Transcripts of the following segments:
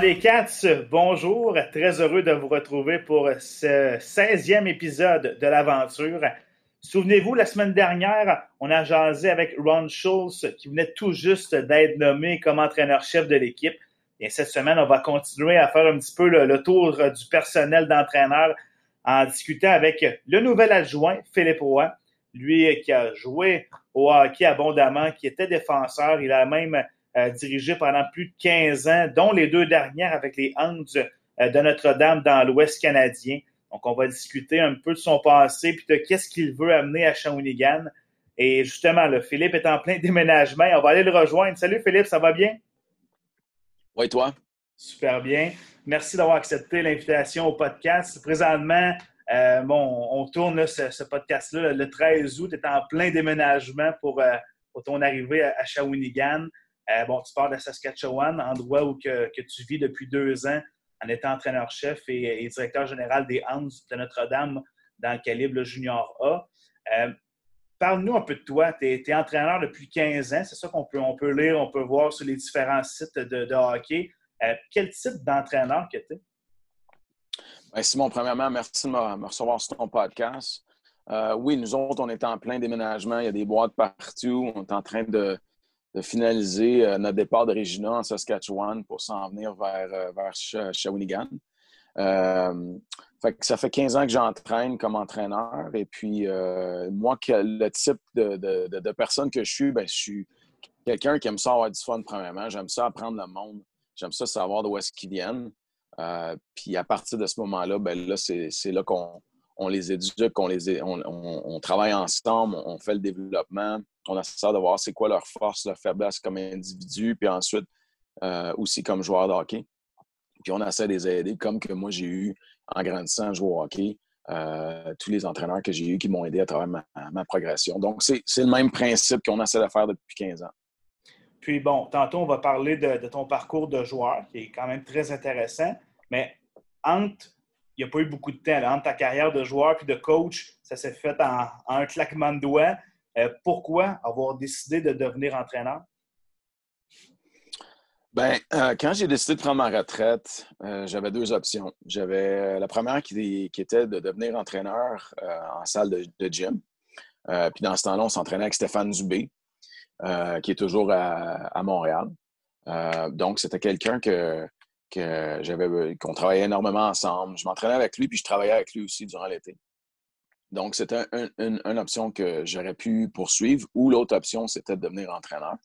Des Cats, bonjour. Très heureux de vous retrouver pour ce 16e épisode de l'aventure. Souvenez-vous, la semaine dernière, on a jasé avec Ron Schultz qui venait tout juste d'être nommé comme entraîneur-chef de l'équipe. Et cette semaine, on va continuer à faire un petit peu le, tour du personnel d'entraîneur en discutant avec le nouvel adjoint, Philippe Roy. Lui qui a joué au hockey abondamment, qui était défenseur. Il a même euh, dirigé pendant plus de 15 ans, dont les deux dernières avec les Hands euh, de Notre-Dame dans l'Ouest canadien. Donc, on va discuter un peu de son passé puis de qu'est-ce qu'il veut amener à Shawinigan. Et justement, le Philippe est en plein déménagement. On va aller le rejoindre. Salut Philippe, ça va bien? Oui, toi? Super bien. Merci d'avoir accepté l'invitation au podcast. Présentement, euh, bon, on tourne ce, podcast-là le 13 août. Tu es en plein déménagement pour, ton arrivée à Shawinigan. Euh, bon, tu pars de Saskatchewan, endroit où que, tu vis depuis deux ans en étant entraîneur-chef et, directeur général des Hans de Notre-Dame dans le calibre junior A. Euh, parle-nous un peu de toi. Tu es, entraîneur depuis 15 ans, c'est ça qu'on peut, on peut lire, on peut voir sur les différents sites de, hockey. Euh, quel type d'entraîneur que tu es? Ben, Simon, premièrement, merci de me, recevoir sur ton podcast. oui, nous autres, on est en plein déménagement. Il y a des boîtes partout. On est en train de, de finaliser euh, notre départ de Regina en Saskatchewan pour s'en venir vers, euh, vers Shawinigan. Euh, ça fait 15 ans que j'entraîne comme entraîneur. Et puis, moi, le type de, personne que je suis, ben, je suis quelqu'un qui aime ça avoir du fun, premièrement. J'aime ça apprendre le monde. J'aime ça savoir d'où est-ce qu'ils viennent. puis, à partir de ce moment-là, ben, là, c'est là qu'on on les éduque, on, les, travaille ensemble, on fait le développement, on essaie de voir c'est quoi leur force, leur faiblesse comme individu, puis ensuite euh, aussi comme joueur de hockey. Puis on essaie de les aider, comme que moi j'ai eu en grandissant jouer au hockey, euh, tous les entraîneurs que j'ai eus qui m'ont aidé à travers ma, progression. Donc c'est le même principe qu'on essaie de faire depuis 15 ans. Puis bon, tantôt on va parler de, ton parcours de joueur, qui est quand même très intéressant, mais entre il n'y a pas eu beaucoup de temps. entre ta carrière de joueur puis de coach, ça s'est fait en, un claquement de doigts. Euh, pourquoi avoir décidé de devenir entraîneur? Ben, euh, quand j'ai décidé de prendre ma retraite, euh, j'avais deux options. J'avais la première qui, était de devenir entraîneur en salle de, gym. puis dans ce temps-là, on s'entraînait avec Stéphane Dubé, qui est toujours à Montréal. donc, c'était quelqu'un que, j'avais qu'on travaillait énormément ensemble. Je m'entraînais avec lui, puis je travaillais avec lui aussi durant l'été. Donc, c'était une option que j'aurais pu poursuivre, ou l'autre option, c'était de devenir entraîneur.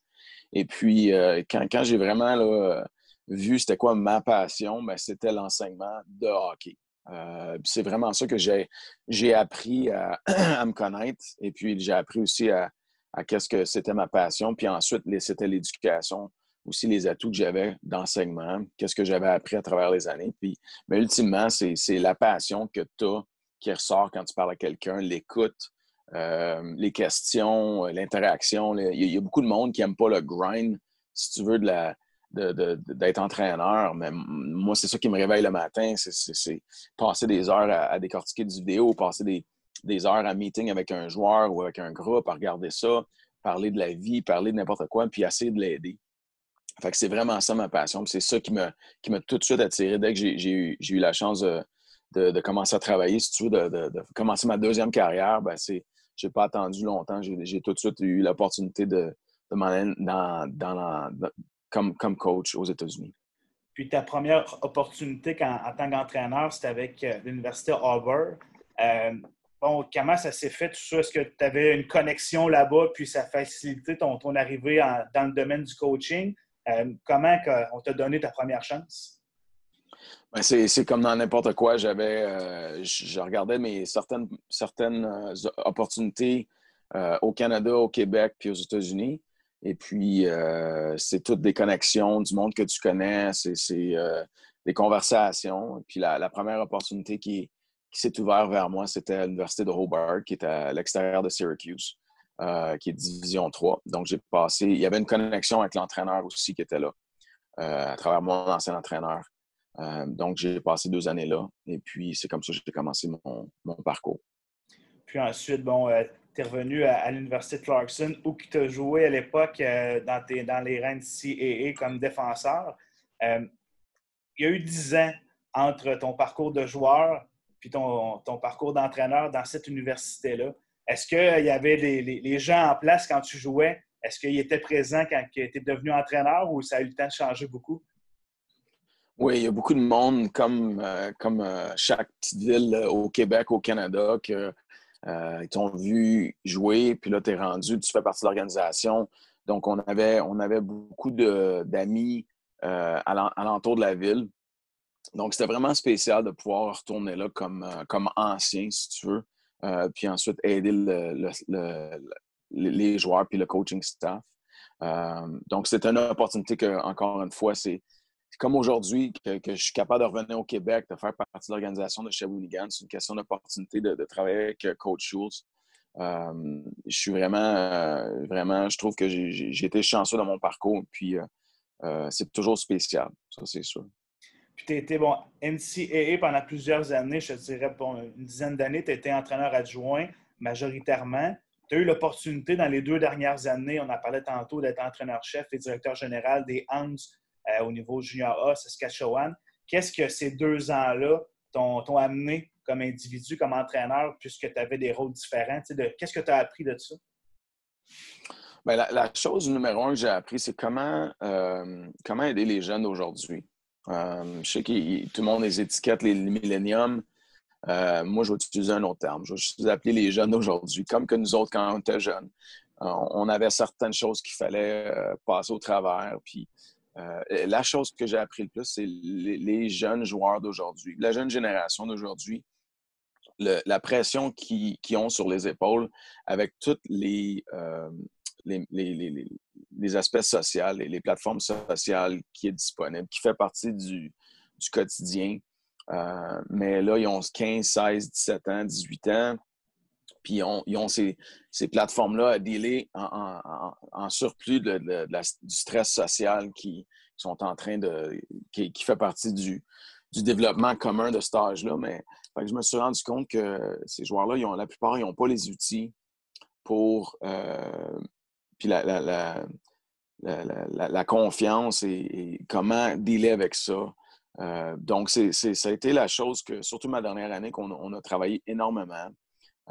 Et puis, euh, quand, j'ai vraiment vu c'était quoi ma passion, ben, c'était l'enseignement de hockey. Euh, c'est vraiment ça que j'ai appris à, me connaître. Et puis, j'ai appris aussi à, à qu'est-ce que c'était ma passion. Puis ensuite, c'était l'éducation aussi les atouts que j'avais d'enseignement, qu'est-ce que j'avais appris à travers les années. Puis, mais ultimement, c'est la passion que tu as qui ressort quand tu parles à quelqu'un, l'écoute, euh, les questions, l'interaction. Il y, a beaucoup de monde qui n'aime pas le grind, si tu veux, de la, d'être entraîneur, mais moi, c'est ça qui me réveille le matin, c'est passer des heures à, décortiquer des vidéos, passer des, des, heures à meeting avec un joueur ou avec un groupe, à regarder ça, parler de la vie, parler de n'importe quoi, puis essayer de l'aider. Fait que c'est vraiment ça ma passion. C'est ça qui m'a tout de suite attiré dès que j'ai eu, la chance de, commencer à travailler, si tu veux, de, commencer ma deuxième carrière. Ben c'est, j'ai pas attendu longtemps. J'ai tout de suite eu l'opportunité de, m'en aller dans, comme, coach aux États-Unis. Puis ta première opportunité en, tant qu'entraîneur, c'était avec euh, l'Université Auburn. Euh, bon, comment ça s'est fait, tout ça? Est-ce que tu avais une connexion là-bas, puis ça a facilité ton, ton arrivée dans le domaine du coaching? Euh, comment on t'a donné ta première chance? Ben, c'est comme dans n'importe quoi. J'avais, euh, je regardais mes certaines, certaines euh, opportunités au Canada, au Québec, puis aux États-Unis. Et puis, c'est toutes des connexions du monde que tu connais, c'est des conversations. Et puis, la, première opportunité qui, qui s'est ouverte vers moi, c'était à l'Université de Hobart, qui est à l'extérieur de Syracuse. Euh, qui est Division 3. Donc, j'ai passé. Il y avait une connexion avec l'entraîneur aussi qui était là, euh, à travers mon ancien entraîneur. Euh, donc, j'ai passé deux années là. Et puis, c'est comme ça que j'ai commencé mon, parcours. Puis ensuite, bon, tu es revenu à, l'Université de Clarkson où tu as joué à l'époque dans, dans, les rangs CAA comme défenseur. il y a eu dix ans entre ton parcours de joueur puis ton, ton parcours d'entraîneur dans cette université-là. Est-ce qu'il y avait les, gens en place quand tu jouais? Est-ce qu'ils étaient présents quand tu étais devenu entraîneur ou ça a eu le temps de changer beaucoup? Oui, il y a beaucoup de monde, comme, euh, euh, chaque petite ville euh, au Québec, au Canada, que t'ont vu jouer, puis là, tu es rendu, tu fais partie de l'organisation. Donc, on avait, on avait beaucoup d'amis à l'entour de la ville. Donc, c'était vraiment spécial de pouvoir retourner là comme, comme ancien, si tu veux. Euh, puis ensuite aider les joueurs puis le coaching staff. Euh, donc, c'est une opportunité que, encore une fois, c'est comme aujourd'hui que, je suis capable de revenir au Québec, de faire partie de l'organisation de Shawinigan. C'est une question d'opportunité de, travailler avec euh, Coach Schultz. je suis vraiment, vraiment, je trouve que j'ai été chanceux dans mon parcours. Puis, c'est toujours spécial, ça, c'est sûr. Puis tu as été bon, NCAA pendant plusieurs années, je te dirais une dizaine d'années, tu as été entraîneur adjoint majoritairement. Tu as eu l'opportunité dans les deux dernières années, on en parlait tantôt, d'être entraîneur-chef et directeur général des Hans euh, au niveau junior A, Saskatchewan. Qu'est-ce que ces deux ans-là t'ont amené comme individu, comme entraîneur, puisque tu avais des rôles différents? Qu'est-ce que tu as appris de ça? Bien, la, chose numéro un que j'ai appris, c'est comment, euh, comment aider les jeunes aujourd'hui. Euh, je sais que tout le monde les étiquette les, milléniums. Euh, moi, je vais utiliser un autre terme. Je vais les appeler les jeunes aujourd'hui, comme que nous autres, quand on était jeunes, euh, on avait certaines choses qu'il fallait passer au travers. Puis, la chose que j'ai appris le plus, c'est les, jeunes joueurs d'aujourd'hui, la jeune génération d'aujourd'hui, la pression qu'ils ont sur les épaules avec toutes les, les, aspects sociaux et les plateformes sociales qui est disponible, qui fait partie du, quotidien. Euh, mais là, ils ont 15, 16, 17 ans, 18 ans. Puis ils ont, ces, plateformes-là à dealer en, surplus de, du stress social qui sont en train de. qui, fait partie du, développement commun de cet âge-là. Mais je me suis rendu compte que ces joueurs-là, la plupart, ils n'ont pas les outils pour euh, puis la, confiance et, comment dealer avec ça. Euh, donc, c'est, ça a été la chose que, surtout ma dernière année, qu'on on a travaillé énormément.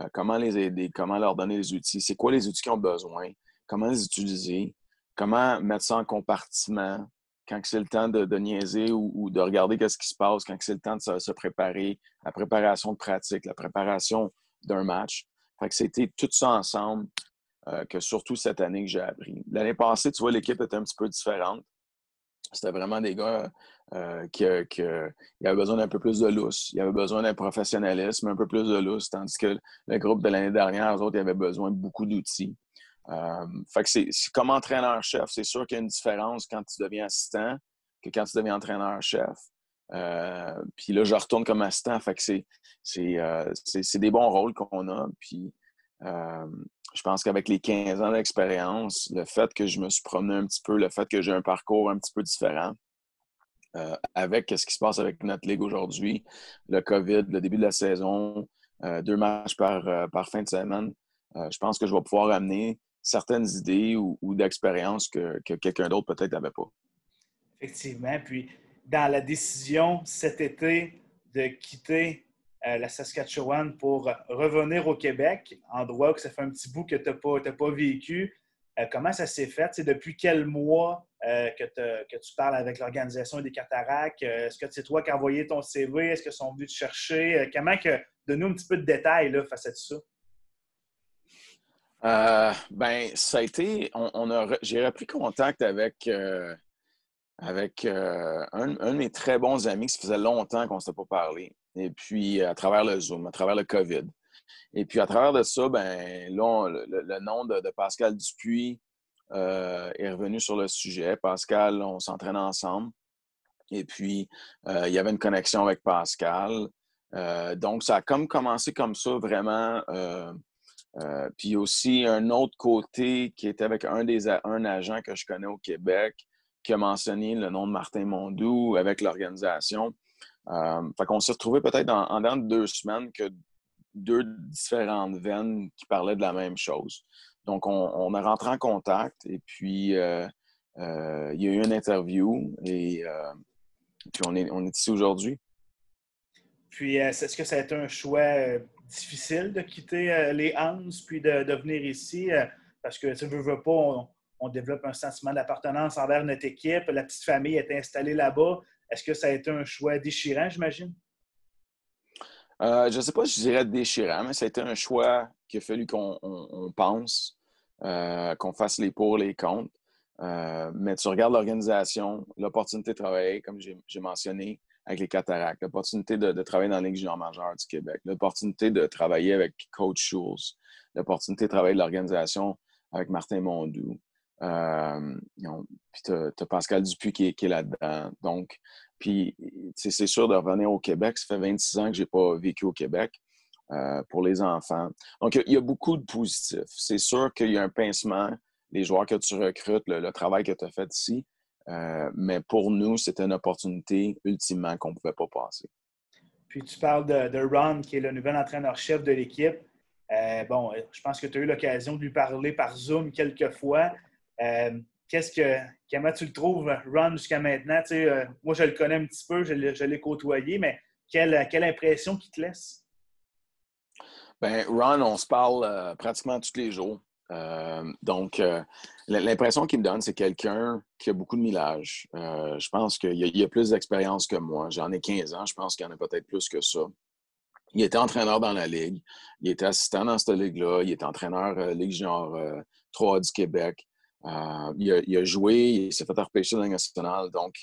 Euh, comment les aider, comment leur donner les outils, c'est quoi les outils qu'ils ont besoin, comment les utiliser, comment mettre ça en compartiment quand c'est le temps de, niaiser ou, de regarder qu'est-ce qui se passe, quand c'est le temps de se, préparer, la préparation de pratique, la préparation d'un match. Fait que c'était tout ça ensemble euh, que surtout cette année que j'ai appris. L'année passée, tu vois, l'équipe était un petit peu différente. C'était vraiment des gars euh, qui, qui avaient besoin d'un peu plus de lousse. Ils avaient besoin d'un professionnalisme, un peu plus de lousse, tandis que le groupe de l'année dernière, eux autres, ils avaient besoin de beaucoup d'outils. Euh, fait que c'est, comme entraîneur-chef, c'est sûr qu'il y a une différence quand tu deviens assistant que quand tu deviens entraîneur-chef. puis là, je retourne comme assistant. Fait que c'est, c'est, des bons rôles qu'on a. Puis je pense qu'avec les 15 ans d'expérience, le fait que je me suis promené un petit peu, le fait que j'ai un parcours un petit peu différent, avec ce qui se passe avec notre ligue aujourd'hui, le COVID, le début de la saison, deux matchs par, par fin de semaine, je pense que je vais pouvoir amener certaines idées ou, ou d'expériences que, que quelqu'un d'autre peut-être n'avait pas. Effectivement. Puis, dans la décision cet été de quitter la Saskatchewan pour revenir au Québec, endroit où ça fait un petit bout que tu n'as pas, pas, vécu. Euh, comment ça s'est fait? C'est depuis quel mois euh, que, que, tu parles avec l'organisation des cataractes? Est-ce que c'est toi qui as envoyé ton CV? Est-ce qu'ils sont venus te chercher? comment que. Donne-nous un petit peu de détails là, face à tout ça. ben, ça a été. J'ai repris contact avec, un, un, de mes très bons amis. Ça faisait longtemps qu'on ne s'était pas parlé et puis à travers le Zoom, à travers le COVID. Et puis à travers de ça, ben le, nom de, Pascal Dupuis euh, est revenu sur le sujet. Pascal, on s'entraîne ensemble. Et puis, euh, il y avait une connexion avec Pascal. Euh, donc, ça a comme commencé comme ça, vraiment. puis aussi, un autre côté qui était avec un des un agent que je connais au Québec, qui a mentionné le nom de Martin Mondou avec l'organisation. Euh, fait qu'on s'est retrouvé peut-être en, en de deux semaines que deux différentes veines qui parlaient de la même chose. Donc, on, a rentré en contact et puis euh, euh, il y a eu une interview et puis on est, on est ici aujourd'hui. Puis, est-ce que ça a été un choix difficile de quitter les Hans puis de, venir ici? Parce que tu ne veux, pas, on, développe un sentiment d'appartenance envers notre équipe. La petite famille est installée là-bas. Est-ce que ça a été un choix déchirant, j'imagine? je ne sais pas si je dirais déchirant, mais ça a été un choix qu'il a fallu qu'on pense, qu'on fasse les pour, les contre. Euh, mais tu regardes l'organisation, l'opportunité de travailler, comme j'ai mentionné, avec les cataractes, l'opportunité de, travailler dans junior majeure du Québec, l'opportunité de travailler avec Coach Schulz, l'opportunité de travailler de l'organisation avec Martin Mondou. Puis tu as, Pascal Dupuis qui est, là-dedans. Donc, puis c'est sûr de revenir au Québec. Ça fait 26 ans que je n'ai pas vécu au Québec. Euh, pour les enfants. Donc, il y a beaucoup de positifs. C'est sûr qu'il y a un pincement les joueurs que tu recrutes, le, travail que tu as fait ici. Euh, mais pour nous, c'était une opportunité ultimement qu'on ne pouvait pas passer. Puis tu parles de, Ron, qui est le nouvel entraîneur-chef de l'équipe. Euh, bon, je pense que tu as eu l'occasion de lui parler par Zoom quelques fois. Euh, qu'est-ce que, comment tu le trouves, Ron, jusqu'à maintenant? moi, je le connais un petit peu, je l'ai côtoyé, mais quelle, quelle impression qu'il te laisse? Ben, Ron, on se parle pratiquement tous les jours. Euh, donc, euh, l'impression qu'il me donne, c'est quelqu'un qui a beaucoup de millage. Euh, je pense qu'il a, plus d'expérience que moi. J'en ai 15 ans, je pense qu'il y en a peut-être plus que ça. Il était entraîneur dans la Ligue. Il était assistant dans cette ligue-là. Il était entraîneur Ligue Junior 3 du Québec. Il a, joué, il s'est fait repêcher dans la nationale. Donc,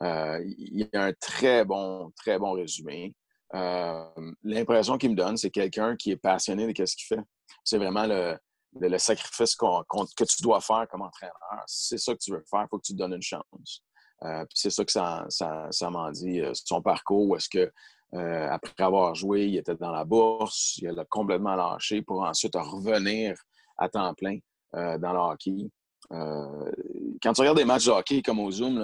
il a un très bon, très bon résumé. L'impression qu'il me donne, c'est quelqu'un qui est passionné de ce qu'il fait. C'est vraiment le, sacrifice que tu dois faire comme entraîneur. c'est ça que tu veux faire, il faut que tu te donnes une chance. Euh, c'est ça que ça, ça, m'en dit. Euh, son parcours, est-ce que euh, après avoir joué, il était dans la bourse, il a complètement lâché pour ensuite revenir à temps plein dans le hockey. Quand tu regardes des matchs de hockey comme au Zoom,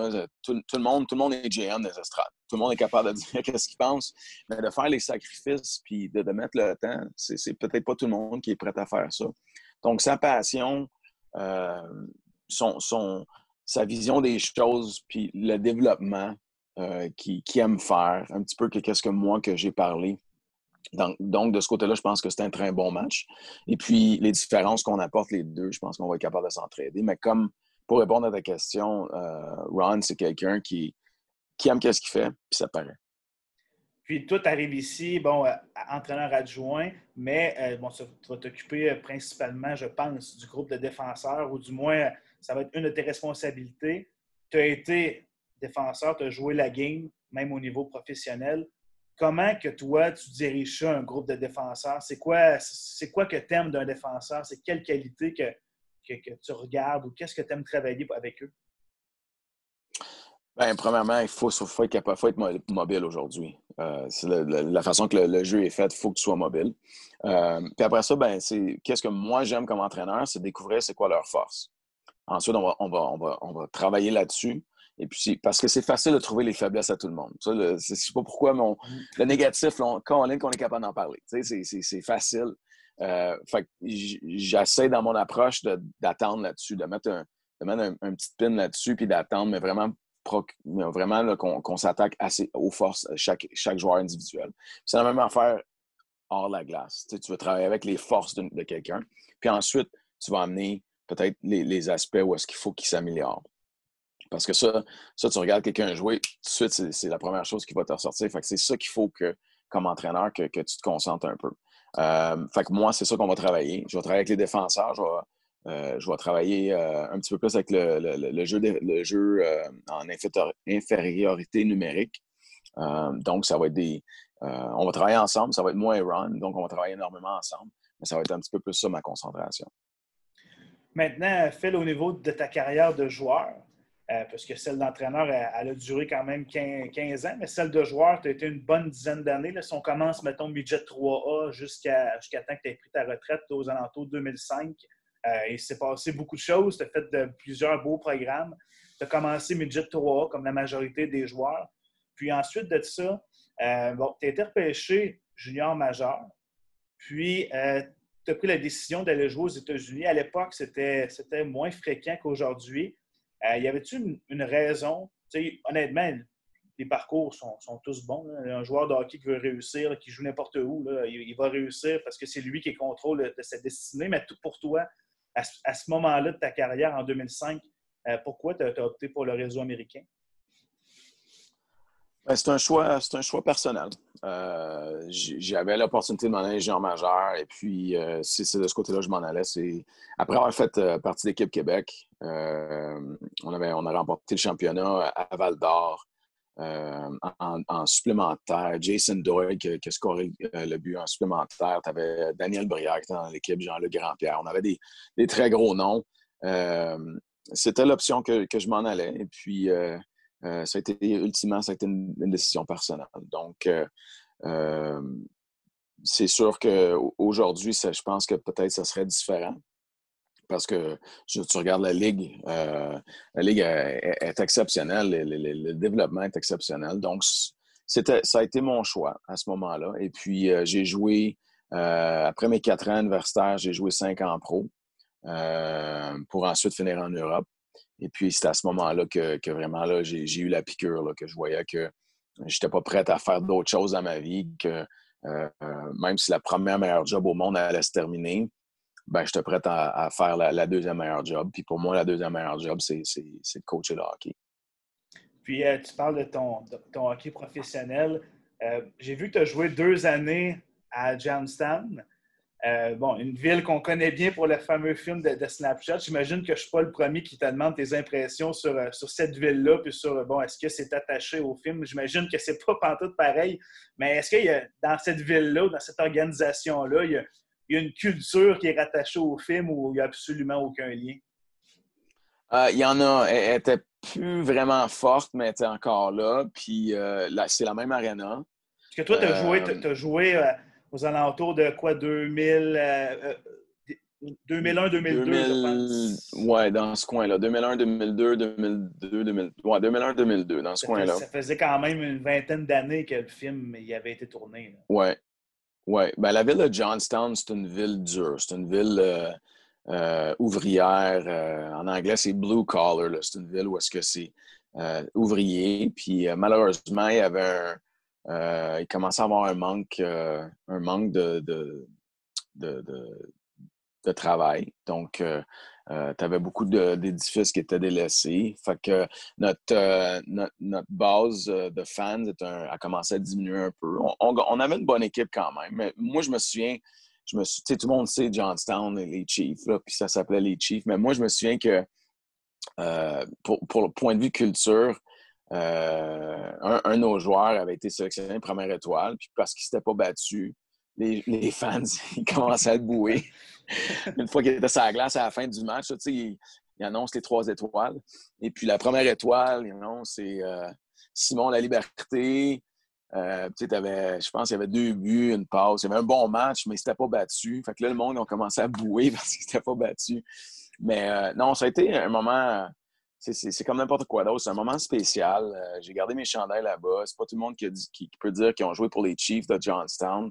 tout, le monde, tout le monde est GM des estrades. Tout le monde est capable de dire ce qu'il pense. Mais de faire les sacrifices puis de, de mettre le temps, c'est peut-être pas tout le monde qui est prêt à faire ça. Donc, sa passion, euh, son, sa vision des choses, puis le développement euh, qu'il aime faire, un petit peu que qu'est-ce que moi que j'ai parlé. Donc, de ce côté-là, je pense que c'est un très bon match. Et puis, les différences qu'on apporte les deux, je pense qu'on va être capable de s'entraider. Mais comme pour répondre à ta question, euh, Ron, c'est quelqu'un qui, aime ce qu'il fait, puis ça paraît. Puis toi, tu arrives ici, bon, euh, entraîneur adjoint, mais euh, bon, tu vas t'occuper principalement, je pense, du groupe de défenseurs, ou du moins, ça va être une de tes responsabilités. Tu as été défenseur, tu as joué la game, même au niveau professionnel. Comment que toi, tu diriges ça, un groupe de défenseurs? C'est quoi, c'est que tu aimes d'un défenseur? C'est quelle qualité que, que tu regardes ou qu'est-ce que tu aimes travailler avec eux? Bien, premièrement, il faut, faut, être être mobile aujourd'hui. Euh, c'est la, façon que le, jeu est fait, il faut que tu sois mobile. Euh, puis après ça, ben, c'est qu'est-ce que moi j'aime comme entraîneur, c'est découvrir c'est quoi leur force. Ensuite, on va, on va, on va, travailler là-dessus. Et puis, parce que c'est facile de trouver les faiblesses à tout le monde. Ça, je sais pas pourquoi mon, le négatif, quand on est, qu'on est capable d'en parler. C'est facile. Euh, fait j'essaie dans mon approche d'attendre là-dessus, de mettre un, de mettre un, petit pin là-dessus, puis d'attendre, mais vraiment vraiment qu'on s'attaque assez aux forces, euh, chaque, chaque joueur individuel. C'est la même affaire hors la glace. Tu, veux travailler avec les forces de, quelqu'un, puis ensuite, tu vas amener peut-être les, aspects où est-ce qu'il faut qu'il s'améliore. Parce que ça, ça tu regardes quelqu'un jouer, tout de suite, c'est la première chose qui va te ressortir. Fait que c'est ça qu'il faut que, comme entraîneur, que, tu te concentres un peu. Euh, fait que moi, c'est ça qu'on va travailler. Je vais travailler avec les défenseurs, je vais, euh, je vais travailler euh, un petit peu plus avec le, jeu, le jeu en infériorité numérique. donc, ça va être des. on va travailler ensemble, ça va être moi et Ron, donc on va travailler énormément ensemble, mais ça va être un petit peu plus ça ma concentration. Maintenant, Phil, au niveau de ta carrière de joueur, parce que celle d'entraîneur, elle, a duré quand même 15, ans, mais celle de joueur, tu as été une bonne dizaine d'années. Si on commence, mettons, budget 3A jusqu'à jusqu'à temps que tu aies pris ta retraite aux alentours de 2005, euh, il s'est passé beaucoup de choses. Tu as fait de, plusieurs beaux programmes. Tu as commencé Midget 3 comme la majorité des joueurs. Puis ensuite de ça, euh, bon, tu as été repêché junior majeur. Puis euh, tu as pris la décision d'aller jouer aux États-Unis. À l'époque, c'était moins fréquent qu'aujourd'hui. Y avait-tu une, raison? honnêtement, les parcours sont, tous bons. Un joueur de hockey qui veut réussir, qui joue n'importe où, il, va réussir parce que c'est lui qui contrôle de sa destinée. Mais tout pour toi, à, ce moment-là de ta carrière, en 2005, euh, pourquoi tu as, opté pour le réseau américain? Ben, c'est un choix, c'est un choix personnel. Euh, j'avais l'opportunité de m'en aller en majeur et puis euh, c'est de ce côté-là que je m'en allais. après avoir fait partie de l'équipe Québec, on avait on a remporté le championnat à Val d'Or. en, supplémentaire. Jason Doyle qui, a scoré le but en supplémentaire. Tu avais Daniel Briard qui était dans l'équipe, Jean-Luc Grandpierre. On avait des, des très gros noms c'était l'option que, je m'en allais. Et puis, euh, euh, ça a été, ultimement, ça a été une, décision personnelle. Donc, euh, c'est sûr qu'aujourd'hui, je pense que peut-être ça serait différent. Parce que tu regardes la Ligue, la Ligue est, exceptionnelle, le, développement est exceptionnel. Donc, ça a été mon choix à ce moment-là. Et puis, j'ai joué, après mes quatre ans universitaires, j'ai joué cinq ans pro. Euh, pour ensuite finir en Europe. Et puis, c'est à ce moment-là que, vraiment là, j'ai, eu la piqûre, là, que je voyais que je n'étais pas prête à faire d'autres choses dans ma vie, que euh, même si la première meilleure job au monde allait se terminer, ben, j'étais prête à, faire la, deuxième meilleure job. Puis pour moi, la deuxième meilleure job, c'est, de coacher le hockey. Puis euh, tu parles de ton, ton hockey professionnel. j'ai vu que tu as joué deux années à Johnstown. Euh, bon, une ville qu'on connaît bien pour le fameux film de, Snapchat. J'imagine que je ne suis pas le premier qui te demande tes impressions sur, euh, sur cette ville-là, puis sur, bon, est-ce que c'est attaché au film? J'imagine que c'est pas pantoute pareil, mais est-ce qu'il y a, dans cette ville-là, dans cette organisation-là, il y, a, une culture qui est rattachée au film ou il n'y a absolument aucun lien? Euh, il y en a. Elle n'était plus vraiment forte, mais elle était encore là. Puis c'est la même arena. Parce que toi, tu as joué, as joué aux alentours de quoi, 2000, 2001, 2002, je pense. Ouais, dans ce coin-là. 2001, 2002, 2002, 2000... ouais, 2001, 2002, dans ce coin-là. Ça faisait quand même une vingtaine d'années que le film y avait été tourné. Oui. Ouais. Ouais. Ben, la ville de Johnstown, c'est une ville dure. C'est une ville euh, euh, ouvrière. Euh, en anglais, c'est blue collar. C'est une ville où est-ce que c'est ouvrier. Puis malheureusement, il y avait un euh, il commençait à avoir un manque, euh, un manque de, travail. Donc, euh, tu avais beaucoup d'édifices qui étaient délaissés. Fait que notre, notre, base de fans a commencé à diminuer un peu. On, avait une bonne équipe quand même. Mais moi, je me souviens, je me tout le monde sait Johnstown et les Chiefs, puis ça s'appelait les Chiefs. Mais moi, je me souviens que pour, le point de vue culture, euh, un, de nos joueurs avait été sélectionné première étoile, puis parce qu'il ne s'était pas battu, les, fans ils commençaient à bouer. Une fois qu'il était sur la glace à la fin du match, il, il annonce les trois étoiles. Et puis la première étoile, il annonce c'est euh, Simon La Liberté. Euh, je pense qu'il y avait deux buts, une passe. Il y avait un bon match, mais il ne s'était pas battu. Fait que là, le monde a commencé à bouer parce qu'il ne s'était pas battu. Mais non, ça a été un moment c'est comme n'importe quoi d'autre. C'est un moment spécial. Euh, j'ai gardé mes chandelles là-bas. C'est pas tout le monde qui, qui, peut dire qu'ils ont joué pour les Chiefs de Johnstown.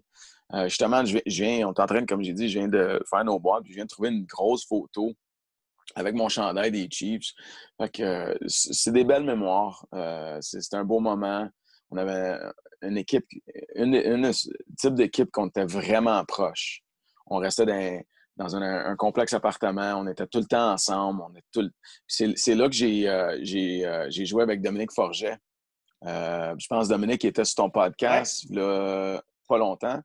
Euh, justement, je viens, on est en train, comme j'ai dit, je viens de faire nos boîtes, puis je viens de trouver une grosse photo avec mon chandail des Chiefs. Fait c'est des belles mémoires. Euh, c'est un beau moment. On avait une équipe, une, type d'équipe qu'on était vraiment proche. On restait dans, dans un, complexe appartement. On était tout le temps ensemble. On est tout... C'est là que j'ai euh, euh, j'ai joué avec Dominique Forget. Euh, je pense que Dominique était sur ton podcast là, pas longtemps.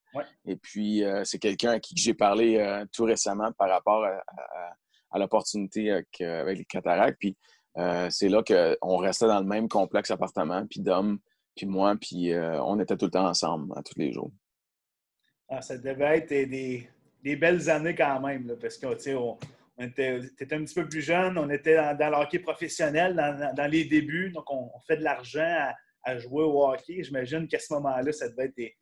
Et puis, c'est quelqu'un à qui j'ai parlé tout récemment par rapport à, l'opportunité avec, avec, les cataractes. Puis, c'est là qu'on restait dans le même complexe appartement. Puis Dom, puis moi, puis on était tout le temps ensemble, à tous les jours. Ah, ça devait être des, des belles années quand même, parce que on, était, un petit peu plus jeune, on était dans, le hockey professionnel dans, les débuts, donc on, fait de l'argent à, jouer au hockey. J'imagine qu'à ce moment-là, ça devait être des...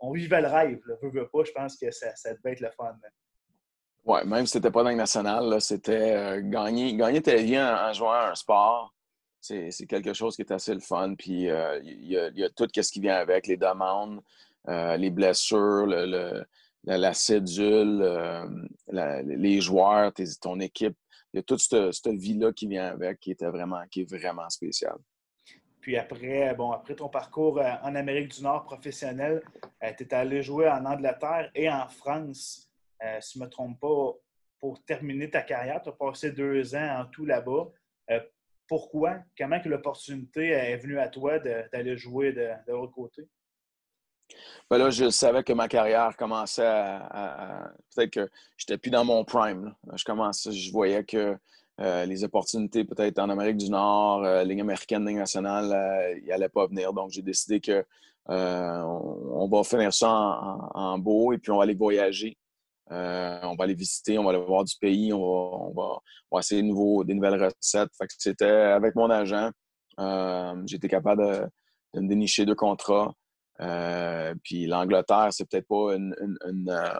On vivait le rêve, là, veux, pas, je pense que ça, devait être le fun. Oui, même si c'était pas dans le national, c'était euh, gagner, gagner ta vie en, jouant à un sport. C'est quelque chose qui est assez le fun. Puis euh, il y, a tout ce qui vient avec, les demandes, euh, les blessures, le la, cédule, euh, les joueurs, ton équipe. Il y a toute cette, vie-là qui vient avec, qui, était vraiment, qui est vraiment spéciale. Puis après, bon, après ton parcours en Amérique du Nord professionnel, tu es allé jouer en Angleterre et en France, si je ne me trompe pas, pour terminer ta carrière. Tu as passé deux ans en tout là-bas. pourquoi? Comment que l'opportunité est venue à toi d'aller jouer de l'autre côté? Ben là, je savais que ma carrière commençait à. peut-être que j'étais plus dans mon prime. Je je voyais que euh, les opportunités, peut-être en Amérique du Nord, euh, Ligue américaine, Ligue nationale, euh, il n'allait pas venir. Donc, j'ai décidé que on, va finir ça en, beau et puis on va aller voyager. on va aller visiter, on va aller voir du pays, on va, essayer de des nouvelles recettes. c'était avec mon agent. J'étais capable de, de, me dénicher deux contrats. Euh, puis l'Angleterre, c'est peut-être pas une, euh,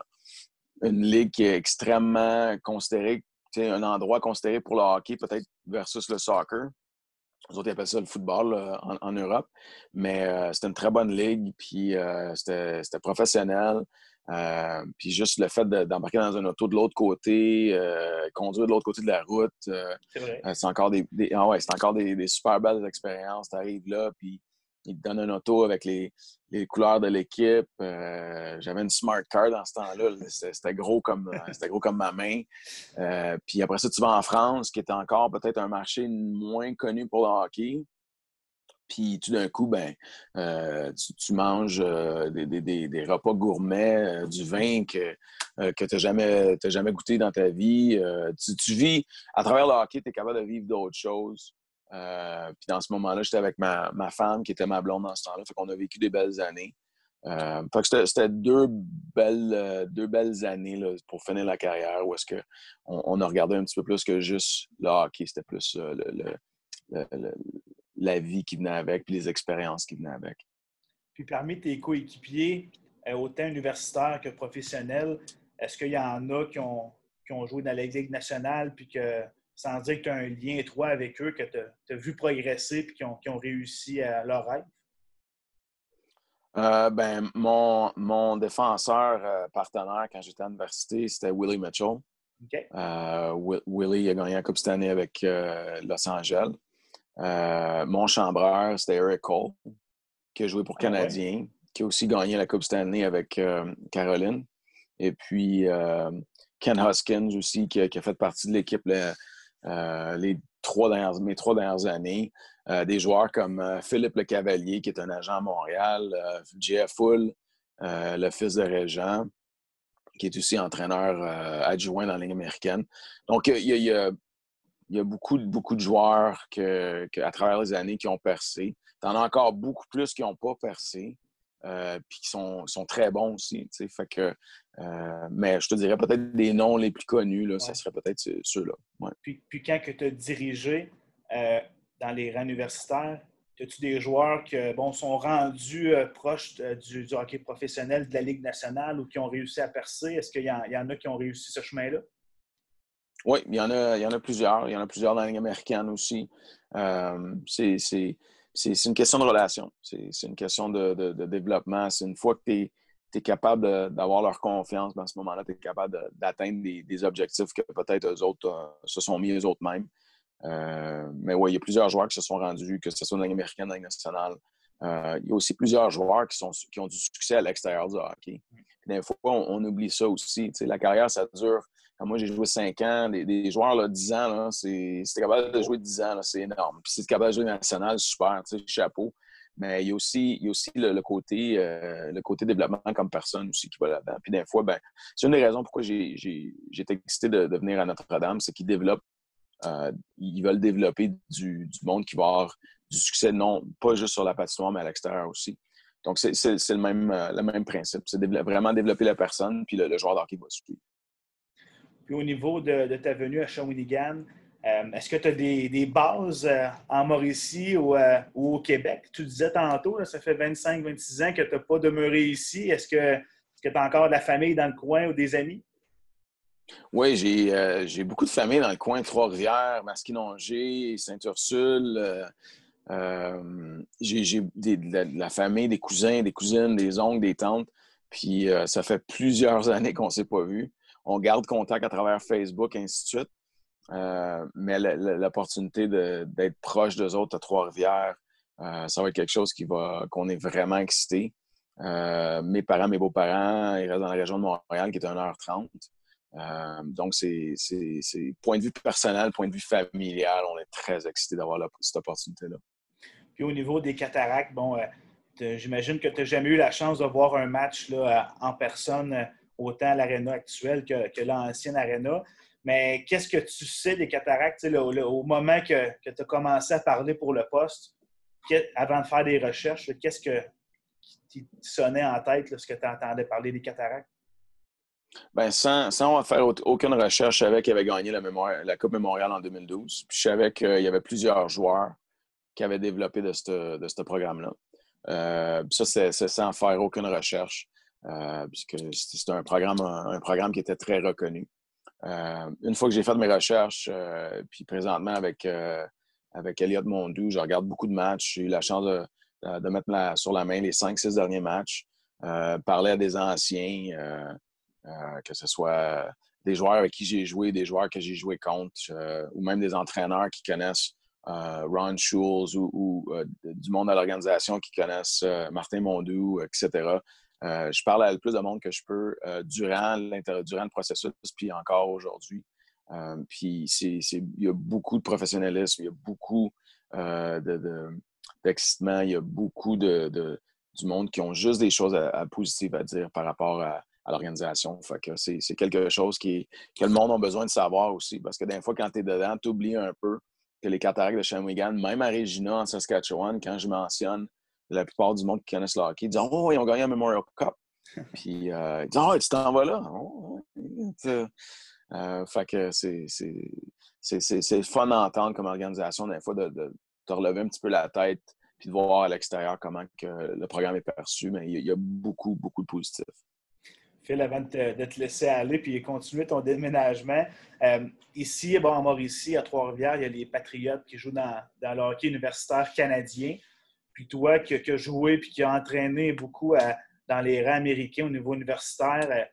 une, ligue qui est extrêmement considérée, un endroit considéré pour le hockey, peut-être versus le soccer. Les autres, ils appellent ça le football en, Europe. Mais euh, c'était une très bonne ligue, puis c'était professionnel. puis juste le fait d'embarquer dans un auto de l'autre côté, conduire de l'autre côté de la route, c'est encore, des, ah ouais, encore des, des, super belles expériences. Tu arrives là, puis il te donne un auto avec les, couleurs de l'équipe. Euh, j'avais une smart car dans ce temps-là. C'était gros comme euh, gros comme ma main. Euh, puis après ça, tu vas en France, qui est encore peut-être un marché moins connu pour le hockey. Puis tout d'un coup, ben, tu, manges des, repas gourmets, du vin que, que tu n'as jamais, jamais goûté dans ta vie. Tu, tu, vis, à travers le hockey, tu es capable de vivre d'autres choses. Euh, puis dans ce moment-là, j'étais avec ma, femme qui était ma blonde dans ce temps-là. Fait qu'on a vécu des belles années. Euh, fait que c'était deux belles, euh, deux belles années pour finir la carrière où est-ce qu'on on a regardé un petit peu plus que juste le hockey. C'était plus la vie qui venait avec puis les expériences qui venaient avec. Puis parmi tes coéquipiers, autant universitaires que professionnels, est-ce qu'il y en a qui ont, qui ont joué dans la Ligue nationale puis que sans dire que tu as un lien étroit avec eux, que tu as, vu progresser et qui ont, ont, réussi à leur rêve? Euh, ben, mon, mon défenseur euh, partenaire quand j'étais à l'université, c'était Willie Mitchell. Euh, Willie a gagné la Coupe cette année avec Los Angeles. mon chambreur, c'était Eric Cole, qui a joué pour ah Canadien, qui a aussi gagné la Coupe cette année avec Caroline. Et puis Ken Hoskins aussi, qui a, fait partie de l'équipe les trois dernières, mes trois dernières années. Euh, des joueurs comme euh, Philippe Le Cavalier, qui est un agent à Montréal, Jeff Full, le fils de Régent, qui est aussi entraîneur adjoint dans la Ligue américaine. Donc, il y a, beaucoup, beaucoup de joueurs que, à travers les années qui ont percé. Tu en as encore beaucoup plus qui n'ont pas percé. Puis qui sont, sont, très bons aussi. Fait que euh, mais je te dirais peut-être des noms les plus connus, là, ça serait peut-être ceux-là. Puis, puis, quand tu as dirigé euh, dans les rangs universitaires, as-tu des joueurs qui bon, sont rendus euh, proches du, hockey professionnel de la Ligue nationale ou qui ont réussi à percer? Est-ce qu'il y, y, en a qui ont réussi ce chemin-là? Oui, il y, en a, il y en a plusieurs. Il y en a plusieurs dans la Ligue américaine aussi. c'est une question de relation. C'est une question de, de développement. C'est une fois que tu es capable d'avoir leur confiance, dans ce moment-là, tu es capable d'atteindre des, objectifs que peut-être eux autres euh, se sont mis eux-mêmes. Euh, mais oui, il y a plusieurs joueurs qui se sont rendus, que ce soit dans la américaine, dans nationale. Euh, il y a aussi plusieurs joueurs qui, sont, qui ont du succès à l'extérieur du hockey. des fois, on, oublie ça aussi. la carrière, ça dure. Moi, j'ai joué 5 ans, des, joueurs, là, 10 ans, si tu es capable de jouer 10 ans, c'est énorme. Puis si tu es capable de jouer national, super, chapeau. Mais il y a aussi, il y a aussi le, côté, euh, le côté développement comme personne aussi qui va là-dedans. Puis des fois, ben, c'est une des raisons pourquoi j'ai été excité de, venir à Notre-Dame, c'est qu'ils développent, euh, ils veulent développer du, monde qui va avoir du succès, non pas juste sur la patinoire, mais à l'extérieur aussi. Donc, c'est le même, euh, le même principe. C'est vraiment développer la personne, puis le, joueur d'hockey va suivre. Puis au niveau de, ta venue à Shawinigan, euh, est-ce que tu as des, bases euh, en Mauricie euh, ou, au Québec? Tu disais tantôt, ça fait 25-26 ans que tu n'as pas demeuré ici. Est-ce que tu as encore de la famille dans le coin ou des amis? Oui, j'ai beaucoup de famille dans le coin, Trois-Rivières, Masquinongé, Sainte-Ursule. j'ai de, la famille, des cousins, des cousines, des oncles, des tantes. Puis ça fait plusieurs années qu'on ne s'est pas vus. On garde contact à travers Facebook, ainsi de suite. Euh, mais l'opportunité d'être proche d'eux autres à Trois-Rivières, ça va être quelque chose qui va qu'on est vraiment excité. mes parents, mes beaux-parents, ils restent dans la région de Montréal, qui est à 1h30. donc, c'est point de vue personnel, point de vue familial, on est très excités d'avoir cette opportunité-là. Puis au niveau des cataractes, bon, j'imagine que tu n'as jamais eu la chance de voir un match là, en personne, autant l'aréna actuelle que, l'ancienne aréna. Mais qu'est-ce que tu sais des cataractes? Au moment que, tu as commencé à parler pour le poste, avant de faire des recherches, qu'est-ce que, qui sonnait en tête lorsque tu entendais parler des cataractes? Bien, sans, sans faire aucune recherche, je savais qu'il avait gagné la, Coupe Mémorial en 2012. Puis je savais qu'il y avait plusieurs joueurs qui avaient développé de ce programme-là. Euh, ça, c'est sans faire aucune recherche, puisque c'est un programme, un, programme qui était très reconnu. Euh, une fois que j'ai fait mes recherches, euh, puis présentement avec, euh, avec Elliot Mondou, je regarde beaucoup de matchs. J'ai eu la chance de, de mettre sur la main les cinq, six derniers matchs, parler à des anciens, que ce soit des joueurs avec qui j'ai joué, des joueurs que j'ai joué contre, ou même des entraîneurs qui connaissent Ron Schulz ou, du monde de l'organisation qui connaissent Martin Mondou, etc. Euh, je parle à le plus de monde que je peux euh, durant, durant le processus, puis encore aujourd'hui. Euh, puis il y a beaucoup de professionnalisme, il y a beaucoup d'excitement, il y a beaucoup de, du monde qui ont juste des choses à, positives à dire par rapport à, l'organisation. Que c'est quelque chose qui, que le monde a besoin de savoir aussi. Parce que des fois, quand tu es dedans, tu oublies un peu que les cataractes de Shawinigan, même à Regina, en Saskatchewan, quand je mentionne la plupart du monde qui connaissent le hockey disent Oh, ils ont gagné un Memorial Cup. Puis euh, ils disent Oh, tu t'en vas là. Oh, euh, fait que c'est, fun d'entendre comme organisation, des fois, de, de, te relever un petit peu la tête puis de voir à l'extérieur comment que le programme est perçu. Mais il y a beaucoup, beaucoup de positifs. Phil, avant de te, laisser aller puis continuer ton déménagement, euh, ici, bon, à Mauricie, à Trois-Rivières, il y a les Patriotes qui jouent dans, dans le hockey universitaire canadien. Puis toi qui, as joué puis qui a entraîné beaucoup dans les rangs américains au niveau universitaire, euh,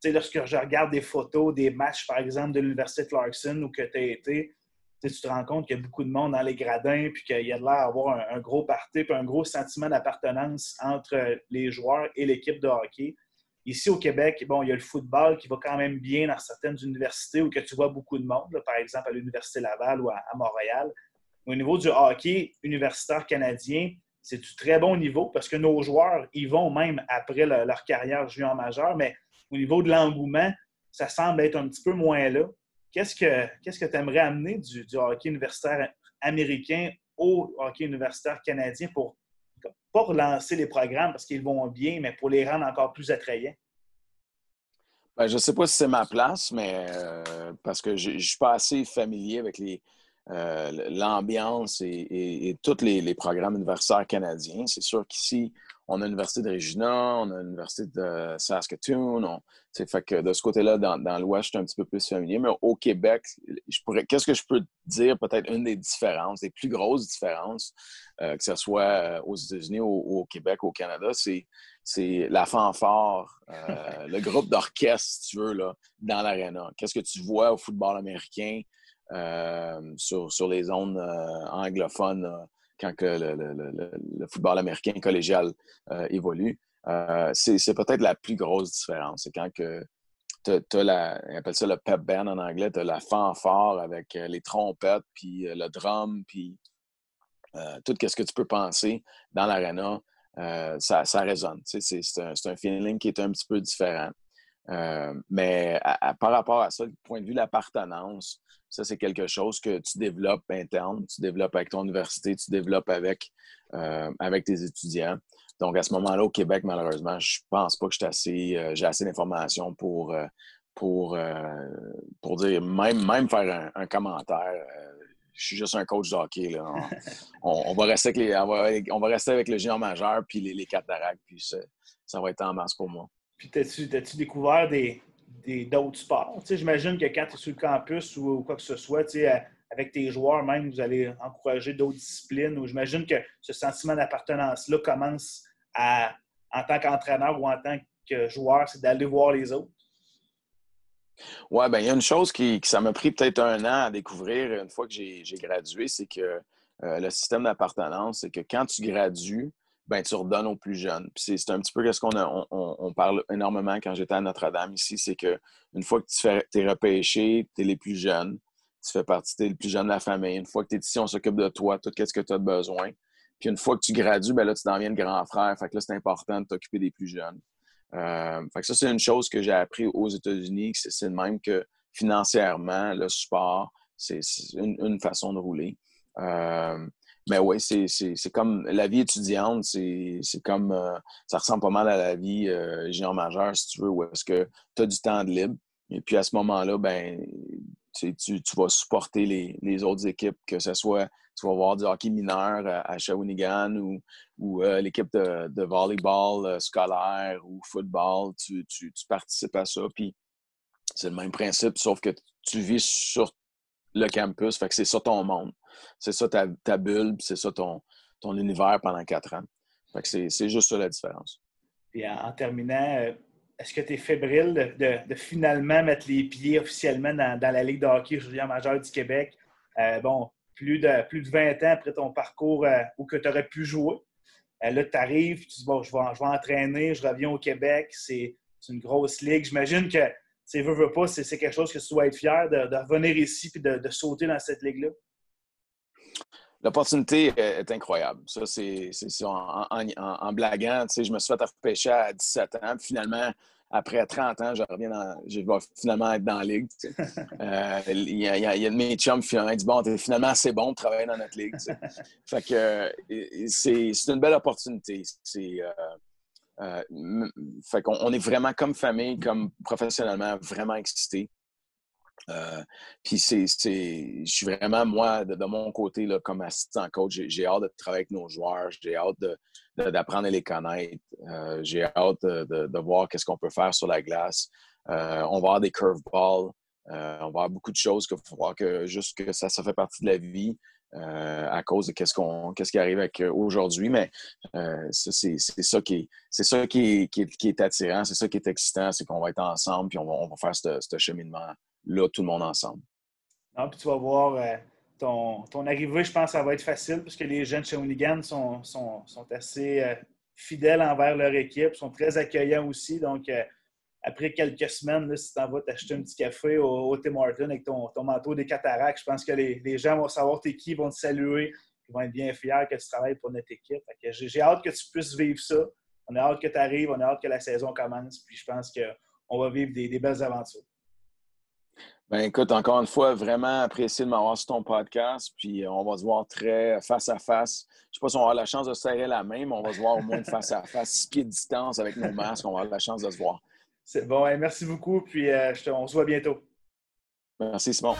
tu sais, lorsque je regarde des photos, des matchs, par exemple, de l'Université Clarkson où tu as été, tu te rends compte qu'il y a beaucoup de monde dans les gradins, puis qu'il y a l'air d'avoir un, gros party, puis un gros sentiment d'appartenance entre les joueurs et l'équipe de hockey. Ici au Québec, bon, il y a le football qui va quand même bien dans certaines universités où que tu vois beaucoup de monde, par exemple à l'Université Laval ou à Montréal. Au niveau du hockey universitaire canadien, c'est du très bon niveau? Parce que nos joueurs, ils vont même après leur carrière junior majeur, mais au niveau de l'engouement, ça semble être un petit peu moins là. Qu'est-ce que tu aimerais amener du, hockey universitaire américain au hockey universitaire canadien pour pas relancer les programmes? Parce qu'ils vont bien, mais pour les rendre encore plus attrayants? Ben, je ne sais pas si c'est ma place, mais euh, parce que je ne suis pas assez familier avec les, l'ambiance et, tous les, programmes universitaires canadiens. C'est sûr qu'ici, on a l'Université de Regina, on a l'Université de Saskatoon. fait que de ce côté-là, dans, l'Ouest, je suis un petit peu plus familier. Mais au Québec, qu'est-ce que je peux dire? Peut-être une des différences, des plus grosses différences, euh, que ce soit euh, aux États-Unis ou au, Québec, au Canada, c'est la fanfare, le groupe d'orchestre, si tu veux, là, dans l'aréna. Qu'est-ce que tu vois au football américain? Euh, sur, les zones euh, anglophones euh, quand le, football américain collégial évolue. c'est peut-être la plus grosse différence. C'est quand que tu as la, on appelle ça le pep band en anglais, tu as la fanfare avec les trompettes, puis le drum, puis tout ce que tu peux penser dans l'arena, ça, ça, résonne. C'est un, feeling qui est un petit peu différent. Mais par rapport à ça, du point de vue de l'appartenance, ça, c'est quelque chose que tu développes interne, tu développes avec ton université, tu développes avec, euh, avec tes étudiants. Donc, à ce moment-là, au Québec, malheureusement, je ne pense pas que assez, euh, j'ai assez d'informations pour, euh, pour, pour dire, même, même faire un, commentaire. je suis juste un coach de hockey. On, va rester avec les, on, va, rester avec le géant majeur puis les, les cataractes, puis ça, va être en masse pour moi. Puis, as-tu découvert des, d'autres sports? J'imagine que quand tu es sur le campus ou, quoi que ce soit, avec tes joueurs même, vous allez encourager d'autres disciplines. Ou j'imagine que ce sentiment d'appartenance-là commence à, en tant qu'entraîneur ou en tant que joueur, c'est d'aller voir les autres? Oui, bien, il y a une chose qui, ça m'a pris peut-être un an à découvrir une fois que j'ai gradué, c'est que le système d'appartenance, c'est que quand tu gradues, ben, tu redonnes aux plus jeunes. c'est un petit peu ce qu'on on, on, parle énormément quand j'étais à Notre-Dame ici, c'est qu'une fois que tu es repêché, tu es les plus jeunes, tu fais partie, tu es le plus jeune de la famille. Une fois que tu es ici, on s'occupe de toi, tout ce que tu as besoin. Puis une fois que tu gradues, ben là, tu deviens le grand frère. Fait que là, c'est important de t'occuper des plus jeunes. Euh, fait que ça, c'est une chose que j'ai appris aux États-Unis, c'est le même que financièrement, le sport, c'est une, façon de rouler. Euh, mais oui, c'est comme la vie étudiante, c'est comme euh, ça ressemble pas mal à la vie euh, junior majeure, si tu veux, où que tu as du temps de libre. Et puis à ce moment-là, ben tu, tu, vas supporter les, les, autres équipes, que ce soit tu vas voir du hockey mineur à, Shawinigan ou, euh, l'équipe de, de, volleyball scolaire ou football, tu, tu, participes à ça. Puis c'est le même principe, sauf que tu vis sur le campus, fait que c'est ça ton monde. C'est ça ta, ta bulle, c'est ça ton, univers pendant quatre ans. Fait que c'est juste ça la différence. Puis en, terminant, euh, est-ce que tu es fébrile de, finalement mettre les pieds officiellement dans, la Ligue de hockey junior majeur du Québec? Euh, bon, plus de, plus de 20 ans après ton parcours euh, où que tu aurais pu jouer. là, tu arrives, tu dis, bon, je vais, je vais entraîner, je reviens au Québec, c'est une grosse ligue. J'imagine que c'est veux, veux pas, c'est quelque chose que tu dois être fier de, revenir ici et de, sauter dans cette ligue-là? L'opportunité est incroyable. Ça, c'est en, en, en, blaguant. je me suis fait repêcher à 17 ans. finalement, après 30 ans, je reviens dans, je vais finalement être dans la ligue. Euh, il, y y a, de mes chums finalement dit Bon, finalement, c'est bon de travailler dans notre ligue. fait que c'est une belle opportunité. C'est. Euh, euh, fait qu'on on est vraiment comme famille, comme professionnellement, vraiment excités. Euh, puis c'est, je suis vraiment, moi, de, mon côté, là, comme assistant coach, j'ai, hâte de travailler avec nos joueurs, j'ai hâte d'apprendre à les connaître, euh, j'ai hâte de, voir qu'est-ce qu'on peut faire sur la glace. on va avoir des curveballs, on va avoir beaucoup de choses qu'il faut voir que juste que ça, ça fait partie de la vie. Euh, à cause de qu'est-ce qu'on qu'est-ce qui arrive avec euh, aujourd'hui. Mais euh, c'est ça qui est ça qui est, attirant, c'est ça qui est excitant, c'est qu'on va être ensemble puis on va, faire ce, cheminement-là, tout le monde ensemble. Non, puis tu vas voir ton, ton, arrivée, je pense que ça va être facile parce que les jeunes chez Unigan sont, sont, assez fidèles envers leur équipe, sont très accueillants aussi. Donc, après quelques semaines, si tu en vas t'acheter un petit café au, Tim Hortons avec ton, manteau des cataractes, je pense que les, gens vont savoir t'es qui, vont te saluer, ils vont être bien fiers que tu travailles pour notre équipe. J'ai hâte que tu puisses vivre ça. On a hâte que tu arrives, on a hâte que la saison commence, puis je pense qu'on va vivre des, belles aventures. Ben écoute, encore une fois, vraiment apprécié de m'avoir sur ton podcast. Puis on va se voir très face à face. Je ne sais pas si on va avoir la chance de se serrer la main, mais on va se voir au moins face à face, six pieds de distance avec nos masques. On va avoir la chance de se voir. C'est bon. merci beaucoup. Puis euh, on se voit bientôt. Merci, Simon.